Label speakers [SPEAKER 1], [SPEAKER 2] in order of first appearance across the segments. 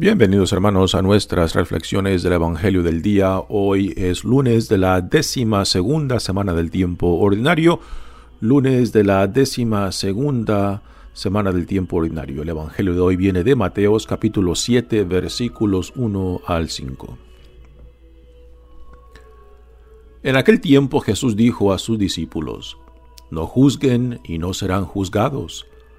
[SPEAKER 1] Bienvenidos hermanos a nuestras reflexiones del Evangelio del día. Hoy es lunes de la décima segunda semana del tiempo ordinario. Lunes de la décima segunda semana del tiempo ordinario. El Evangelio de hoy viene de Mateos capítulo 7 versículos 1 al 5. En aquel tiempo Jesús dijo a sus discípulos, No juzguen y no serán juzgados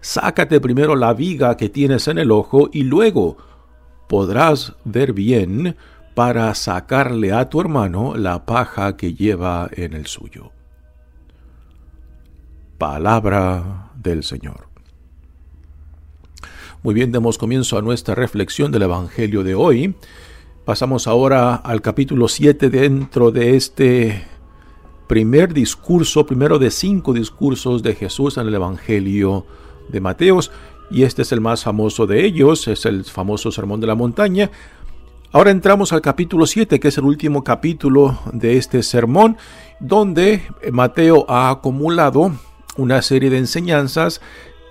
[SPEAKER 1] Sácate primero la viga que tienes en el ojo y luego podrás ver bien para sacarle a tu hermano la paja que lleva en el suyo. Palabra del Señor. Muy bien, demos comienzo a nuestra reflexión del Evangelio de hoy. Pasamos ahora al capítulo 7 dentro de este primer discurso, primero de cinco discursos de Jesús en el Evangelio de Mateos, y este es el más famoso de ellos, es el famoso Sermón de la Montaña. Ahora entramos al capítulo 7, que es el último capítulo de este sermón, donde Mateo ha acumulado una serie de enseñanzas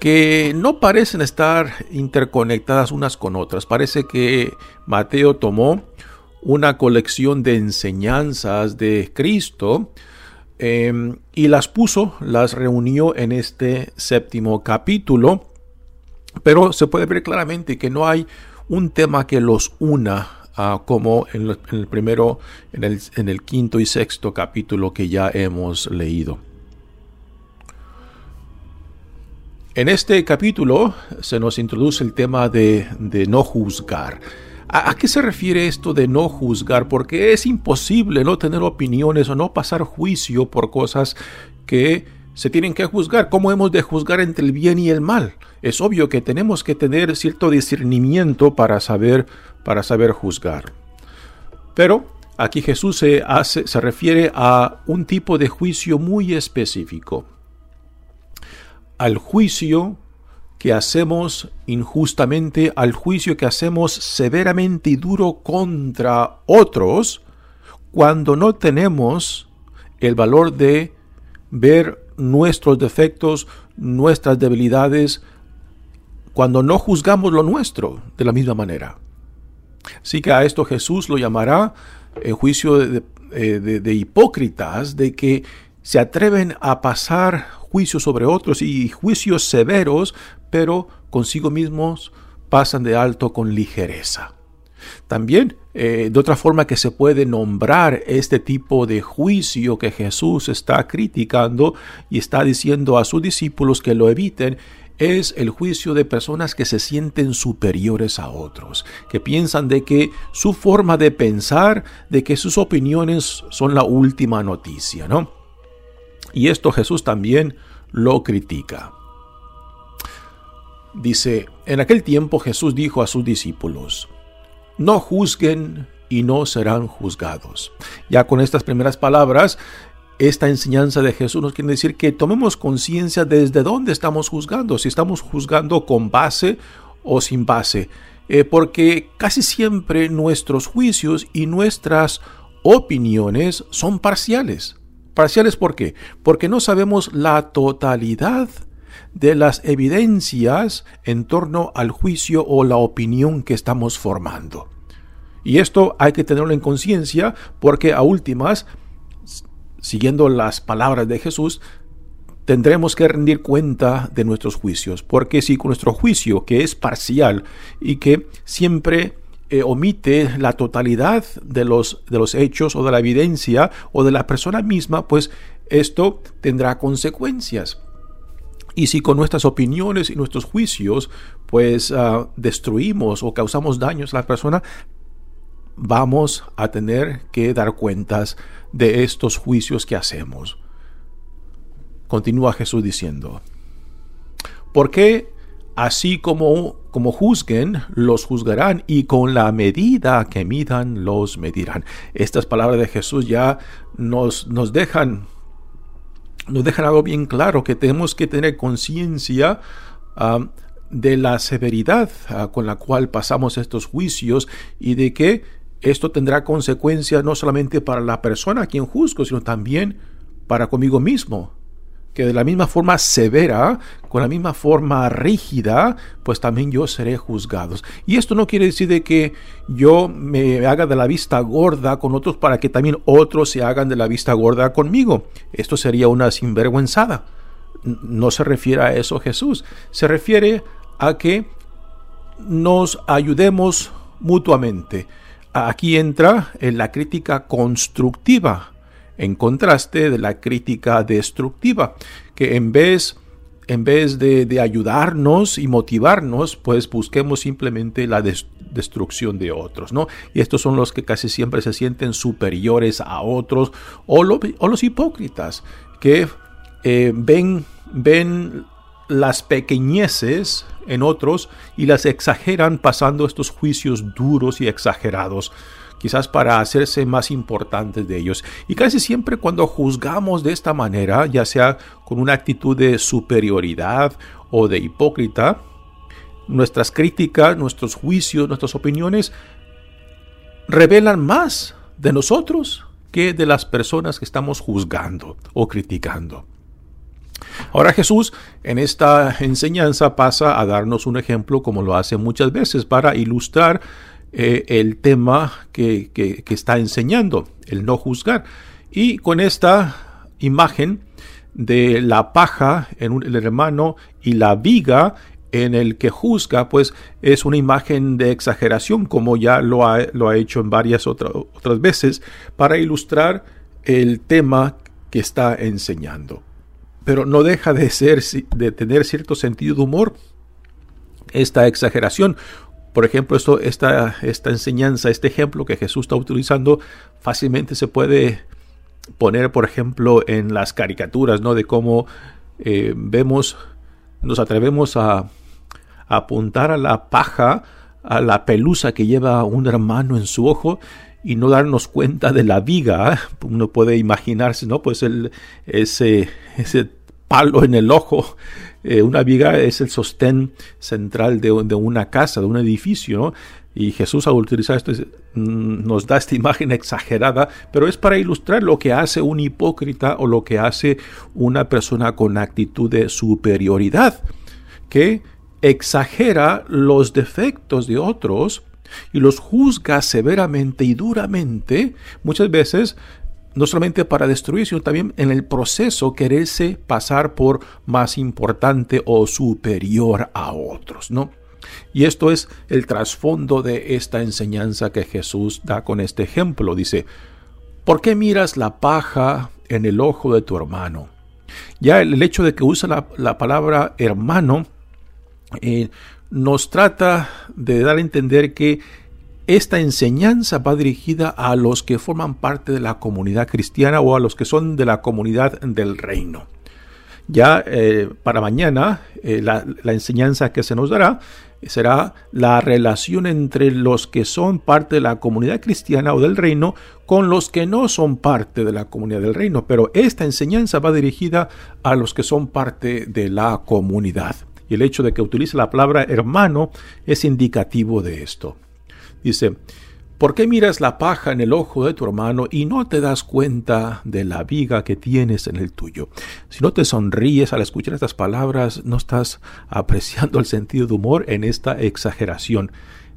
[SPEAKER 1] que no parecen estar interconectadas unas con otras. Parece que Mateo tomó una colección de enseñanzas de Cristo, Em, y las puso, las reunió en este séptimo capítulo, pero se puede ver claramente que no hay un tema que los una como en, el primero, en el, en el quinto y sexto capítulo que ya hemos leído. En este capítulo se nos introduce el tema de, de no juzgar. ¿A, qué se refiere esto de no juzgar? Porque es imposible no tener opiniones o no pasar juicio por cosas que se tienen que juzgar. ¿Cómo hemos de juzgar entre el bien y el mal? Es obvio que tenemos que tener cierto discernimiento para saber, para saber juzgar. Pero aquí Jesús se, hace, se refiere a un tipo de juicio muy específico. Al juicio que hacemos injustamente, al juicio que hacemos severamente y duro contra otros, cuando no tenemos el valor de ver nuestros defectos, nuestras debilidades, cuando no juzgamos lo nuestro de la misma manera. Así que a esto Jesús lo llamará el juicio de, de, de hipócritas, de que se atreven a pasar juicios sobre otros y juicios severos, pero consigo mismos pasan de alto con ligereza. También, eh, de otra forma que se puede nombrar este tipo de juicio que Jesús está criticando y está diciendo a sus discípulos que lo eviten, es el juicio de personas que se sienten superiores a otros, que piensan de que su forma de pensar, de que sus opiniones son la última noticia, ¿no? Y esto Jesús también lo critica. Dice, en aquel tiempo Jesús dijo a sus discípulos, no juzguen y no serán juzgados. Ya con estas primeras palabras, esta enseñanza de Jesús nos quiere decir que tomemos conciencia desde dónde estamos juzgando, si estamos juzgando con base o sin base, eh, porque casi siempre nuestros juicios y nuestras opiniones son parciales. Parciales ¿por qué? Porque no sabemos la totalidad de las evidencias en torno al juicio o la opinión que estamos formando. Y esto hay que tenerlo en conciencia porque a últimas, siguiendo las palabras de Jesús, tendremos que rendir cuenta de nuestros juicios, porque si con nuestro juicio, que es parcial y que siempre eh, omite la totalidad de los, de los hechos o de la evidencia o de la persona misma, pues esto tendrá consecuencias. Y si con nuestras opiniones y nuestros juicios, pues ah, destruimos o causamos daños a la persona, vamos a tener que dar cuentas de estos juicios que hacemos. Continúa Jesús diciendo, ¿por qué así como, como juzguen, los juzgarán, y con la medida que midan, los medirán. Estas palabras de Jesús ya nos, nos dejan nos dejan algo bien claro, que tenemos que tener conciencia de la severidad ah, con la cual pasamos estos juicios y de que esto tendrá consecuencias no solamente para la persona a quien juzgo, sino también para conmigo mismo que de la misma forma severa, con la misma forma rígida, pues también yo seré juzgado. Y esto no quiere decir de que yo me haga de la vista gorda con otros para que también otros se hagan de la vista gorda conmigo. Esto sería una sinvergüenzada. No se refiere a eso Jesús. Se refiere a que nos ayudemos mutuamente. Aquí entra en la crítica constructiva en contraste de la crítica destructiva, que en vez, en vez de, ayudarnos y motivarnos, pues busquemos simplemente la destrucción de otros, ¿no? Y estos son los que casi siempre se sienten superiores a otros, o, los hipócritas, que eh, ven, ven las pequeñeces en otros y las exageran pasando estos juicios duros y exagerados quizás para hacerse más importantes de ellos. Y casi siempre cuando juzgamos de esta manera, ya sea con una actitud de superioridad o de hipócrita, nuestras críticas, nuestros juicios, nuestras opiniones revelan más de nosotros que de las personas que estamos juzgando o criticando. Ahora Jesús en esta enseñanza pasa a darnos un ejemplo como lo hace muchas veces para ilustrar eh, el tema que, está enseñando, el no juzgar. Y con esta imagen de la paja en el hermano y la viga en el que juzga, pues es una imagen de exageración, como ya lo ha, hecho en varias otras veces, para ilustrar el tema que está enseñando. Pero no deja de ser, de tener cierto sentido de humor esta exageración, por ejemplo, esto, esta, esta enseñanza, este ejemplo que Jesús está utilizando, fácilmente se puede poner, por ejemplo, en las caricaturas, ¿no? De cómo eh, vemos, nos atrevemos a, apuntar a la paja, a la pelusa que lleva un hermano en su ojo y no darnos cuenta de la viga. Uno puede imaginarse, ¿no? Pues el, ese, ese palo en el ojo eh, una viga es el sostén central de, una casa, de un edificio, Y Jesús al utilizar esto mm, nos da esta imagen exagerada, pero es para ilustrar lo que hace un hipócrita o lo que hace una persona con actitud de superioridad, que exagera los defectos de otros y los juzga severamente y duramente, muchas veces no solamente para destruir, sino también en el proceso quererse pasar por más importante o superior a otros, ¿no? Y esto es el trasfondo de esta enseñanza que Jesús da con este ejemplo. Dice, ¿por qué miras la paja en el ojo de tu hermano? Ya el hecho de que usa la, palabra hermano eh, nos trata de dar a entender que esta enseñanza va dirigida a los que forman parte de la comunidad cristiana o a los que son de la comunidad del reino. Ya eh, para mañana eh, la, enseñanza que se nos dará será la relación entre los que son parte de la comunidad cristiana o del reino con los que no son parte de la comunidad del reino. Pero esta enseñanza va dirigida a los que son parte de la comunidad. Y el hecho de que utilice la palabra hermano es indicativo de esto. Dice, ¿por qué miras la paja en el ojo de tu hermano y no te das cuenta de la viga que tienes en el tuyo? Si no te sonríes al escuchar estas palabras, no estás apreciando el sentido de humor en esta exageración,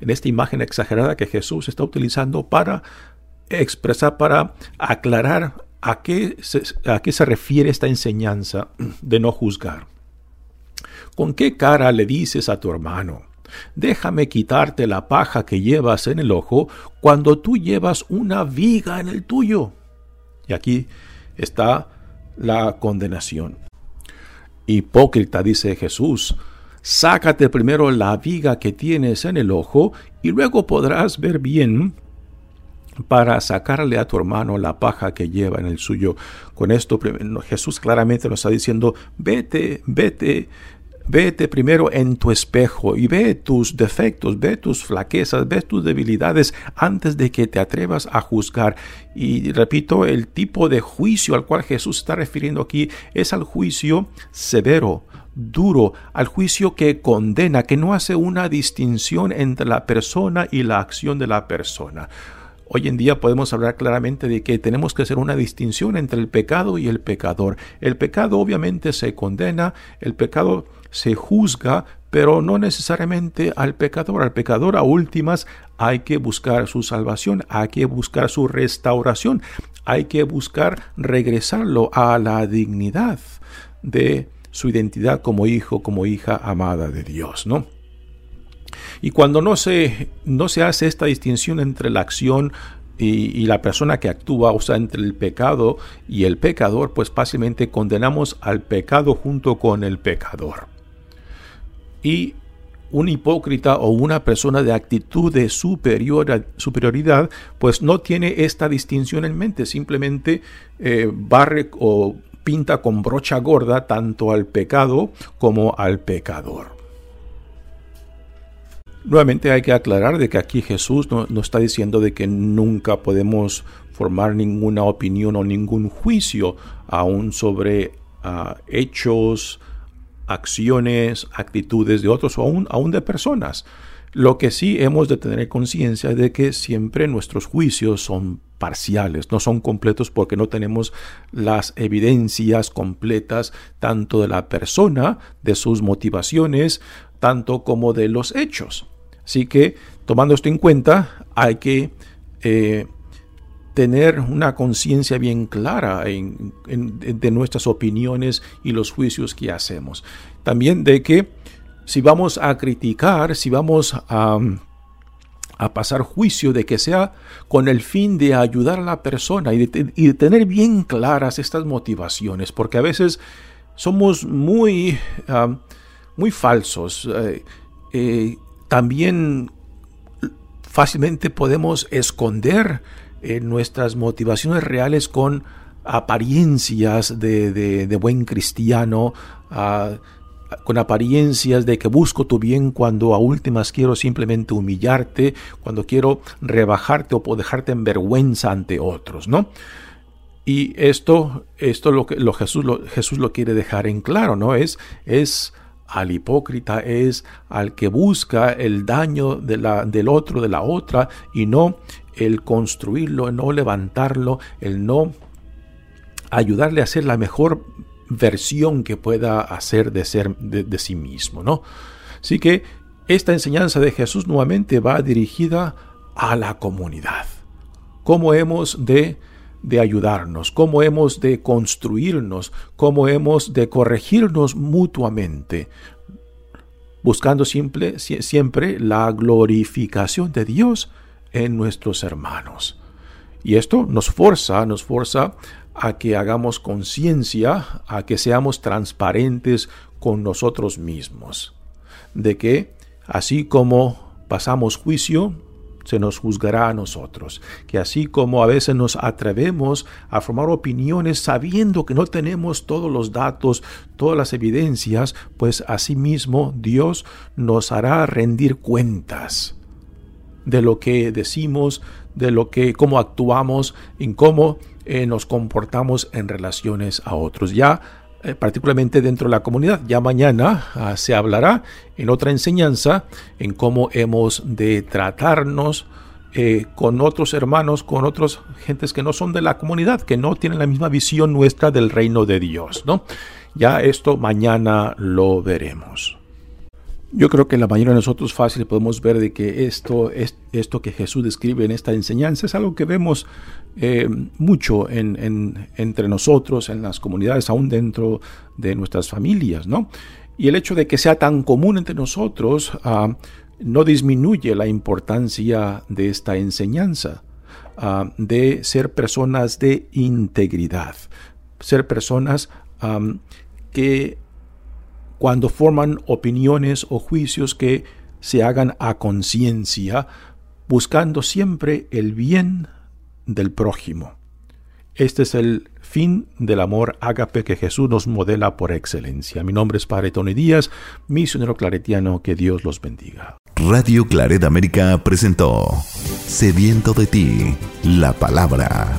[SPEAKER 1] en esta imagen exagerada que Jesús está utilizando para expresar, para aclarar ¿a qué, se, ¿a qué se refiere esta enseñanza de no juzgar? ¿Con qué cara le dices a tu hermano? Déjame quitarte la paja que llevas en el ojo cuando tú llevas una viga en el tuyo. Y aquí está la condenación. Hipócrita, dice Jesús, sácate primero la viga que tienes en el ojo y luego podrás ver bien para sacarle a tu hermano la paja que lleva en el suyo. Con esto Jesús claramente nos está diciendo, vete, vete, Vete primero en tu espejo y ve tus defectos, ve tus flaquezas, ve tus debilidades antes de que te atrevas a juzgar. Y repito, el tipo de juicio al cual Jesús está refiriendo aquí es al juicio severo, duro, al juicio que condena, que no hace una distinción entre la persona y la acción de la persona. Hoy en día podemos hablar claramente de que tenemos que hacer una distinción entre el pecado y el pecador. El pecado obviamente se condena, el pecado se juzga, pero no necesariamente al pecador. Al pecador a últimas hay que buscar su salvación, hay que buscar su restauración, hay que buscar regresarlo a la dignidad de su identidad como hijo, como hija amada de Dios, ¿no? Y cuando no se, no se hace esta distinción entre la acción y, la persona que actúa, o sea, entre el pecado y el pecador, pues fácilmente condenamos al pecado junto con el pecador. Y un hipócrita o una persona de actitud de superior, superioridad, pues no tiene esta distinción en mente, simplemente eh, barre o pinta con brocha gorda tanto al pecado como al pecador. Nuevamente hay que aclarar de que aquí Jesús no, está diciendo de que nunca podemos formar ninguna opinión o ningún juicio aún sobre ah, hechos, acciones, actitudes de otros o aún, aún de personas. Lo que sí hemos de tener conciencia de que siempre nuestros juicios son parciales, no son completos porque no tenemos las evidencias completas tanto de la persona, de sus motivaciones, tanto como de los hechos. Así que, tomando esto en cuenta, hay que eh, tener una conciencia bien clara de nuestras opiniones y los juicios que hacemos. También de que si vamos a criticar, si vamos a, a pasar juicio, de que sea con el fin de ayudar a la persona y de, tener bien claras estas motivaciones, porque a veces somos muy, ah, muy falsos. Eh, eh, también fácilmente podemos esconder eh, nuestras motivaciones reales con apariencias de, buen cristiano, ah, con apariencias de que busco tu bien cuando a últimas quiero simplemente humillarte, cuando quiero rebajarte o dejarte en vergüenza ante otros, ¿no? Y esto, esto lo que lo Jesús, lo, Jesús lo quiere dejar en claro, ¿no? Es, es al hipócrita es al que busca el daño de la, del otro, de la otra, y no el construirlo, el no levantarlo, el no ayudarle a ser la mejor versión que pueda hacer de ser de, sí mismo, ¿no? Así que esta enseñanza de Jesús nuevamente va dirigida a la comunidad. ¿Cómo hemos de de ayudarnos, cómo hemos de construirnos, cómo hemos de corregirnos mutuamente, buscando siempre, la glorificación de Dios en nuestros hermanos. Y esto nos forza, nos forza a que hagamos conciencia, a que seamos transparentes con nosotros mismos, de que así como pasamos juicio, se nos juzgará a nosotros, que así como a veces nos atrevemos a formar opiniones sabiendo que no tenemos todos los datos, todas las evidencias, pues asimismo Dios nos hará rendir cuentas de lo que decimos, de lo que cómo actuamos, en cómo eh, nos comportamos en relaciones a otros. Ya eh, particularmente dentro de la comunidad. Ya mañana ah, se hablará en otra enseñanza en cómo hemos de tratarnos eh, con otros hermanos, con otras gentes que no son de la comunidad, que no tienen la misma visión nuestra del reino de Dios, ¿no? Ya esto mañana lo veremos. Yo creo que la mayoría de nosotros fácil podemos ver de que esto, es, esto que Jesús describe en esta enseñanza es algo que vemos eh, mucho en, entre nosotros, en las comunidades, aún dentro de nuestras familias, ¿no? Y el hecho de que sea tan común entre nosotros ah, no disminuye la importancia de esta enseñanza, ah, de ser personas de integridad, ser personas que cuando forman opiniones o juicios que se hagan a conciencia, buscando siempre el bien del prójimo. Este es el fin del amor ágape que Jesús nos modela por excelencia. Mi nombre es Padre Tony Díaz, misionero claretiano, que Dios los bendiga.
[SPEAKER 2] Radio Claret América presentó Sediento de ti, la palabra